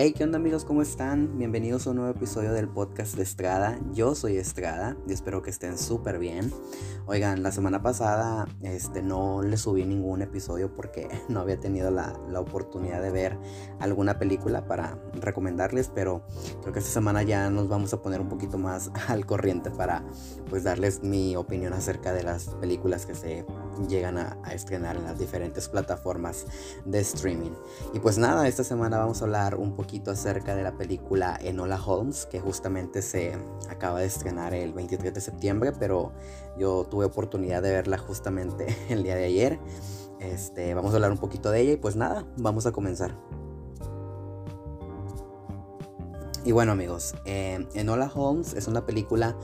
Hey, ¿qué onda amigos? ¿Cómo están? Bienvenidos a un nuevo episodio del podcast de Estrada. Yo soy Estrada y espero que estén súper bien. Oigan, la semana pasada este, no le subí ningún episodio porque no había tenido la, la, oportunidad de ver alguna película para recomendarles, pero creo que esta semana ya nos vamos a poner un poquito más al corriente para pues darles mi opinión acerca de las películas que se llegan a, a estrenar en las diferentes plataformas de streaming. Y pues nada, esta semana vamos a hablar un poquito acerca de la película Enola Holmes, que justamente se acaba de estrenar el 23 de septiembre, pero yo tuve oportunidad de verla justamente el día de ayer. Este, vamos a hablar un poquito de ella y pues nada, vamos a comenzar. Y bueno amigos, eh, Enola Holmes es una película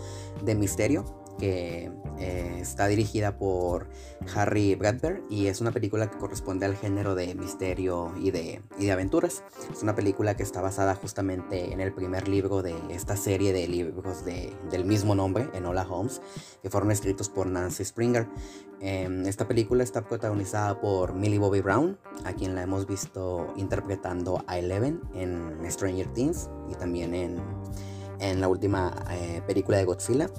de misterio que eh, está dirigida por Harry Bradbury y es una película que corresponde al género de misterio y de, y de aventuras. Es una película que está basada justamente en el primer libro de esta serie de libros de, del mismo nombre, Enola Holmes, que fueron escritos por Nancy Springer. Em, esta película está protagonizada por Millie Bobby Brown, a quien la hemos visto interpretando a Eleven en Stranger Things y también en, en la última eh, película de Godzilla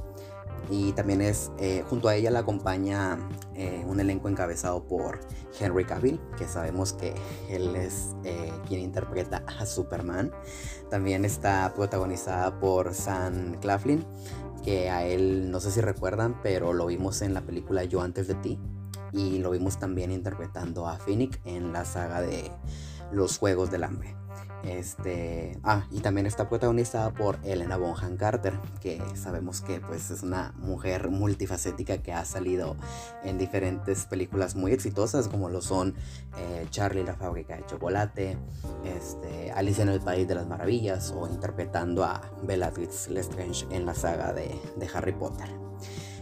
y también es eh, junto a ella la acompaña eh, un elenco encabezado por Henry Cavill que sabemos que él es eh, quien interpreta a Superman. También está protagonizada por Sam Claflin que a él no sé si recuerdan pero lo vimos en la película Yo antes de ti y lo vimos también interpretando a Phoenix en la saga de Los Juegos del Hambre este, ah, y también está protagonizada por Elena Bonham Carter, que sabemos que pues es una mujer multifacética que ha salido en diferentes películas muy exitosas como lo son eh, Charlie la fábrica de chocolate, este, Alice en el País de las Maravillas o interpretando a Bellatrix Lestrange en la saga de Harry Potter.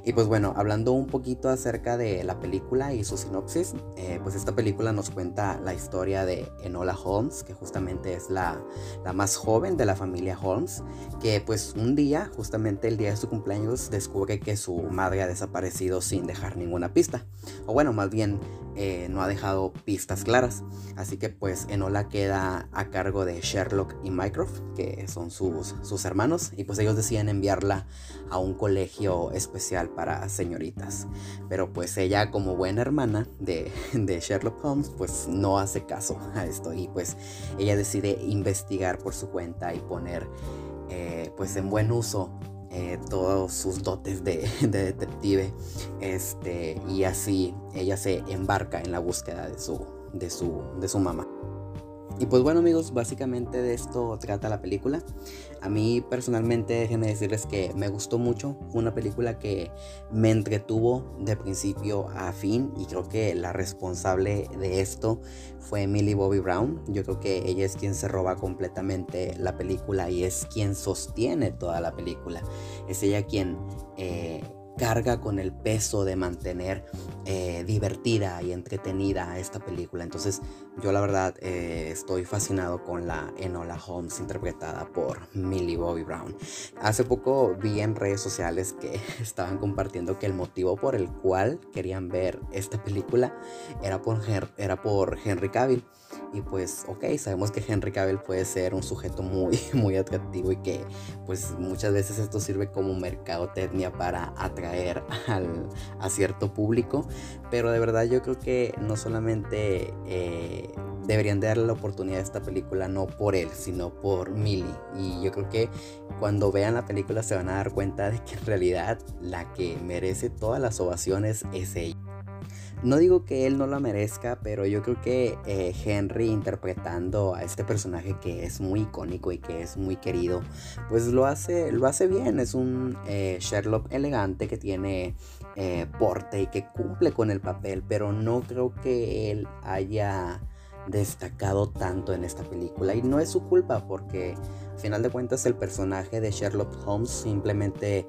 Y pues bueno, hablando un poquito acerca de la película y su sinopsis, eh, pues esta película nos cuenta la historia de Enola Holmes, que justamente es la, la, más joven de la familia Holmes, que pues un día, justamente el día de su cumpleaños, descubre que su madre ha desaparecido sin dejar ninguna pista. O bueno, más bien eh, no ha dejado pistas claras. Así que pues Enola queda a cargo de Sherlock y Mycroft, que son sus, sus hermanos, y pues ellos deciden enviarla a un colegio especial para señoritas. Pero pues ella como buena hermana de, de Sherlock Holmes pues no hace caso a esto y pues ella decide investigar por su cuenta y poner eh, pues en buen uso eh, todos sus dotes de, detective. Este, y así ella se embarca en la búsqueda de su, de su, de su mamá. Y pues bueno amigos, básicamente de esto trata la película. A mí personalmente déjenme decirles que me gustó mucho. Fue una película que me entretuvo de principio a fin y creo que la responsable de esto fue Millie Bobby Brown. Yo creo que ella es quien se roba completamente la película y es quien sostiene toda la película. Es ella quien... Eh, carga con el peso de mantener eh, divertida y entretenida esta película. Entonces yo la verdad eh, estoy fascinado con la Enola Holmes interpretada por Millie Bobby Brown. Hace poco vi en redes sociales que estaban compartiendo que el motivo por el cual querían ver esta película era por, era por Henry Cavill. Y pues, ok, sabemos que Henry Cavill puede ser un sujeto muy, muy atractivo y que pues muchas veces esto sirve como mercadotecnia para atraer al, a cierto público. Pero de verdad yo creo que no solamente eh, deberían darle la oportunidad a esta película, no por él, sino por Millie. Y yo creo que cuando vean la película se van a dar cuenta de que en realidad la que merece todas las ovaciones es ella. No digo que él no la merezca, pero yo creo que eh, Henry interpretando a este personaje que es muy icónico y que es muy querido, pues lo hace, lo hace bien. Es un eh, Sherlock elegante que tiene eh, porte y que cumple con el papel, pero no creo que él haya destacado tanto en esta película y no es su culpa porque al final de cuentas el personaje de Sherlock Holmes simplemente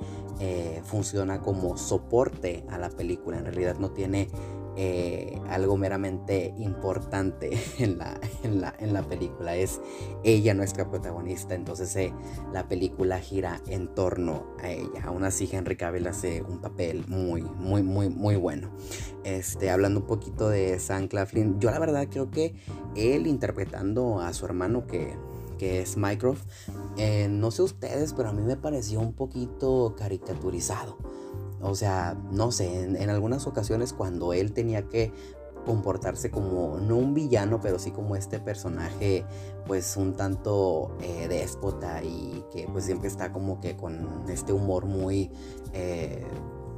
funciona como soporte a la película en realidad no tiene eh, algo meramente importante en la, en, la, en la, película. Es ella nuestra protagonista, entonces eh, la película gira en torno a ella. Aún así, Henry Cavill hace un papel muy, muy, muy, muy bueno. Este, hablando un poquito de Sam Claflin, yo la verdad creo que él interpretando a su hermano que que es Mycroft. Eh, no sé ustedes, pero a mí me pareció un poquito caricaturizado. O sea, no sé, en, algunas ocasiones cuando él tenía que comportarse como, no un villano, pero sí como este personaje, pues un tanto eh, déspota y que pues siempre está como que con este humor muy... Eh,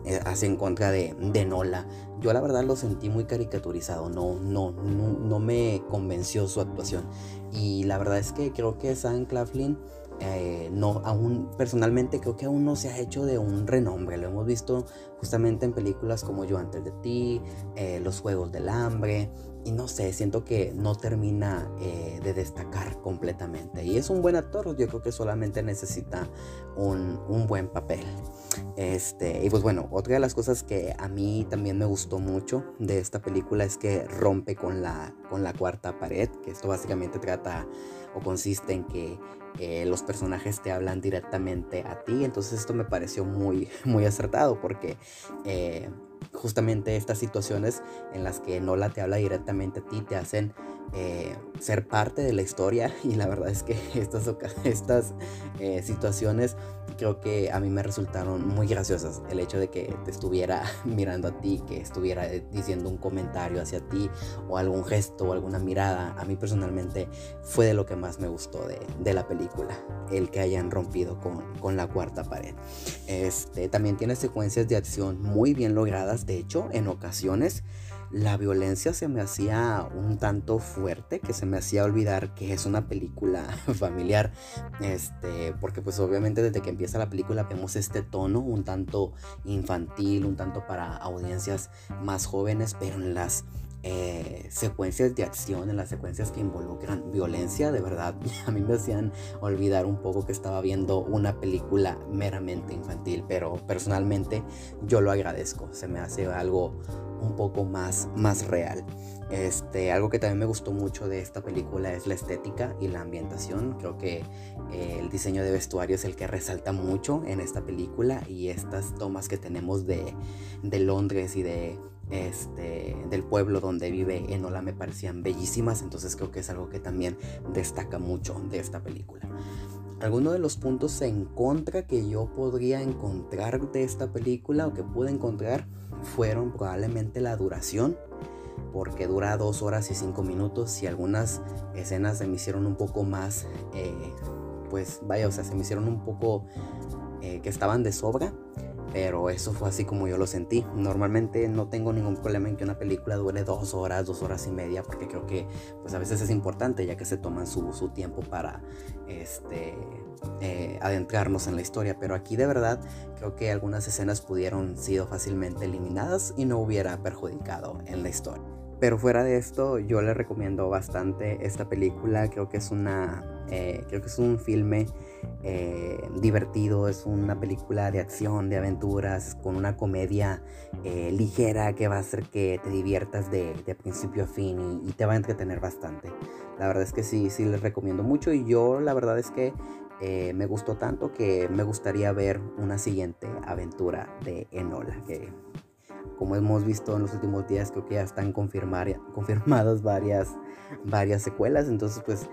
eh, en contra de, de, Nola. Yo la verdad lo sentí muy caricaturizado, no, no, no, me convenció su actuación. Y la verdad es que creo que Sam Claflin eh, no, aún personalmente creo que aún no se ha hecho de un renombre. Lo hemos visto justamente en películas como Yo antes de ti, eh, Los Juegos del Hambre. Y no sé, siento que no termina eh, de destacar completamente. Y es un buen actor, yo creo que solamente necesita un, un, buen papel. Este, y pues bueno, otra de las cosas que a mí también me gustó mucho de esta película es que rompe con la, con la cuarta pared, que esto básicamente trata o consiste en que eh, los personajes te hablan directamente a ti. Entonces esto me pareció muy, muy acertado porque eh, justamente estas situaciones en las que Nola te habla directamente a ti te hacen eh, ser parte de la historia. Y la verdad es que estas, estas eh, situaciones creo que a mí me resultaron muy graciosas. El hecho de que te estuviera mirando a ti, que estuviera diciendo un comentario hacia ti o algún gesto o alguna mirada, a mí personalmente fue de lo que más me gustó de, de la película, el que hayan rompido con, con la cuarta pared. Este, también tiene secuencias de acción muy bien logradas, de hecho, en ocasiones la violencia se me hacía un tanto fuerte, que se me hacía olvidar que es una película familiar, este, porque pues obviamente desde que empieza la película vemos este tono un tanto infantil, un tanto para audiencias más jóvenes, pero en las eh, secuencias de acción, en las secuencias que involucran violencia, de verdad, a mí me hacían olvidar un poco que estaba viendo una película meramente infantil, pero personalmente yo lo agradezco, se me hace algo un poco más, más real. Este, algo que también me gustó mucho de esta película es la estética y la ambientación. Creo que eh, el diseño de vestuario es el que resalta mucho en esta película y estas tomas que tenemos de, de Londres y de este, del pueblo donde vive Enola me parecían bellísimas, entonces creo que es algo que también destaca mucho de esta película. Algunos de los puntos en contra que yo podría encontrar de esta película o que pude encontrar fueron probablemente la duración, porque dura dos horas y cinco minutos y algunas escenas se me hicieron un poco más, eh, pues vaya, o sea, se me hicieron un poco eh, que estaban de sobra pero eso fue así como yo lo sentí. Normalmente no tengo ningún problema en que una película dure dos horas, dos horas y media, porque creo que pues a veces es importante ya que se toman su, su tiempo para este, eh, adentrarnos en la historia. Pero aquí de verdad creo que algunas escenas pudieron sido fácilmente eliminadas y no hubiera perjudicado en la historia. Pero fuera de esto, yo le recomiendo bastante esta película. Creo que es una, eh, creo que es un filme eh, divertido, es una película de acción, de aventuras, con una comedia eh, ligera que va a hacer que te diviertas de, principio a fin y, te va a entretener bastante. La verdad es que sí, sí les recomiendo mucho y yo la verdad es que me gustó tanto que me gustaría ver una siguiente aventura de Enola, que como hemos visto en los últimos días, creo que ya están confirmadas varias, varias secuelas. Entonces, pues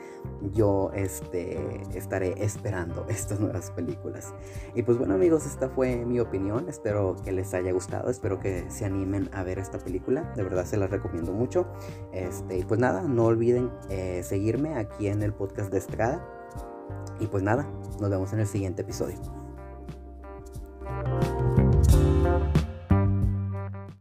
yo este, estaré esperando estas nuevas películas. Y pues bueno, amigos, esta fue mi opinión. Espero que les haya gustado. Espero que se animen a ver esta película. De verdad se las recomiendo mucho. Este, y pues nada, no olviden eh, seguirme aquí en el podcast de Estrada. Y pues nada, nos vemos en el siguiente episodio.